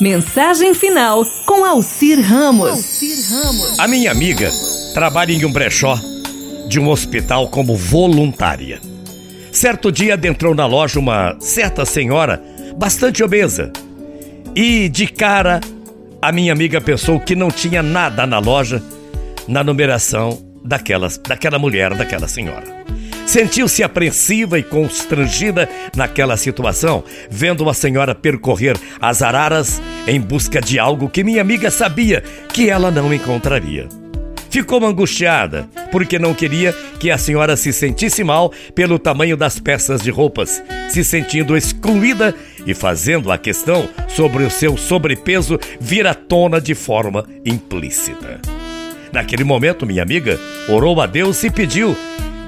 Mensagem final com Alcir Ramos. A minha amiga trabalha em um brechó de um hospital como voluntária. Certo dia adentrou na loja uma certa senhora bastante obesa. E de cara, a minha amiga pensou que não tinha nada na loja na numeração daquelas, daquela mulher, daquela senhora. Sentiu-se apreensiva e constrangida naquela situação, vendo a senhora percorrer as araras em busca de algo que minha amiga sabia que ela não encontraria. Ficou angustiada, porque não queria que a senhora se sentisse mal pelo tamanho das peças de roupas, se sentindo excluída e fazendo a questão sobre o seu sobrepeso vir à tona de forma implícita. Naquele momento, minha amiga orou a Deus e pediu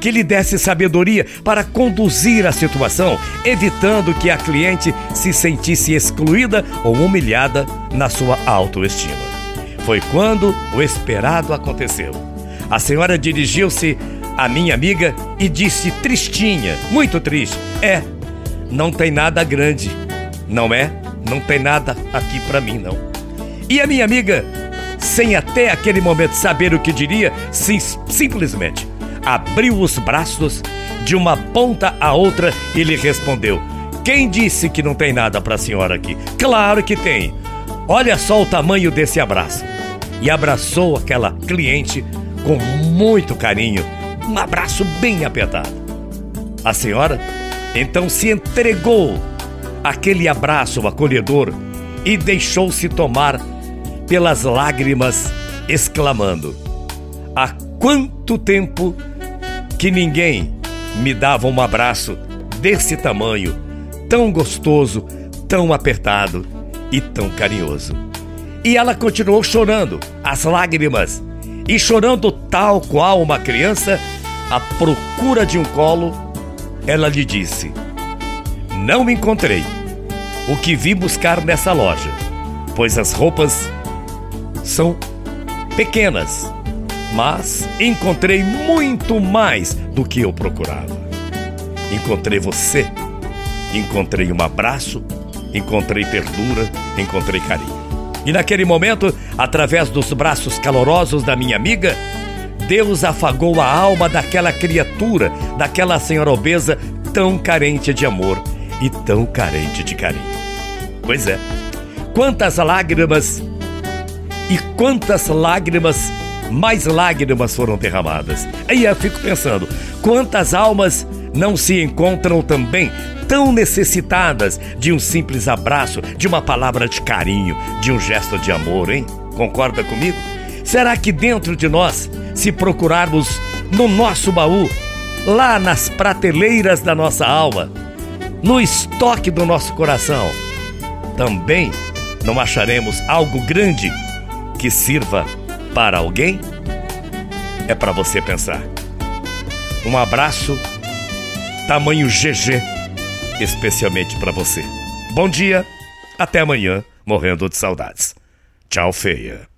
que lhe desse sabedoria para conduzir a situação, evitando que a cliente se sentisse excluída ou humilhada na sua autoestima. Foi quando o esperado aconteceu. A senhora dirigiu-se à minha amiga e disse tristinha, muito triste: É, não tem nada grande, não é? Não tem nada aqui para mim, não. E a minha amiga, sem até aquele momento saber o que diria, sim, simplesmente abriu os braços de uma ponta a outra e lhe respondeu: Quem disse que não tem nada para a senhora aqui? Claro que tem. Olha só o tamanho desse abraço. E abraçou aquela cliente com muito carinho, um abraço bem apertado. A senhora então se entregou àquele abraço acolhedor e deixou-se tomar pelas lágrimas, exclamando: Há quanto tempo que ninguém me dava um abraço desse tamanho, tão gostoso, tão apertado e tão carinhoso. E ela continuou chorando, as lágrimas, e chorando tal qual uma criança à procura de um colo, ela lhe disse: Não encontrei o que vi buscar nessa loja, pois as roupas são pequenas mas encontrei muito mais do que eu procurava. Encontrei você, encontrei um abraço, encontrei ternura, encontrei carinho. E naquele momento, através dos braços calorosos da minha amiga, Deus afagou a alma daquela criatura, daquela senhora obesa tão carente de amor e tão carente de carinho. Pois é, quantas lágrimas e quantas lágrimas mais lágrimas foram derramadas. Aí eu fico pensando, quantas almas não se encontram também tão necessitadas de um simples abraço, de uma palavra de carinho, de um gesto de amor, hein? Concorda comigo? Será que dentro de nós, se procurarmos no nosso baú, lá nas prateleiras da nossa alma, no estoque do nosso coração, também não acharemos algo grande que sirva para alguém? É para você pensar. Um abraço, tamanho GG, especialmente para você. Bom dia, até amanhã, morrendo de saudades. Tchau, feia.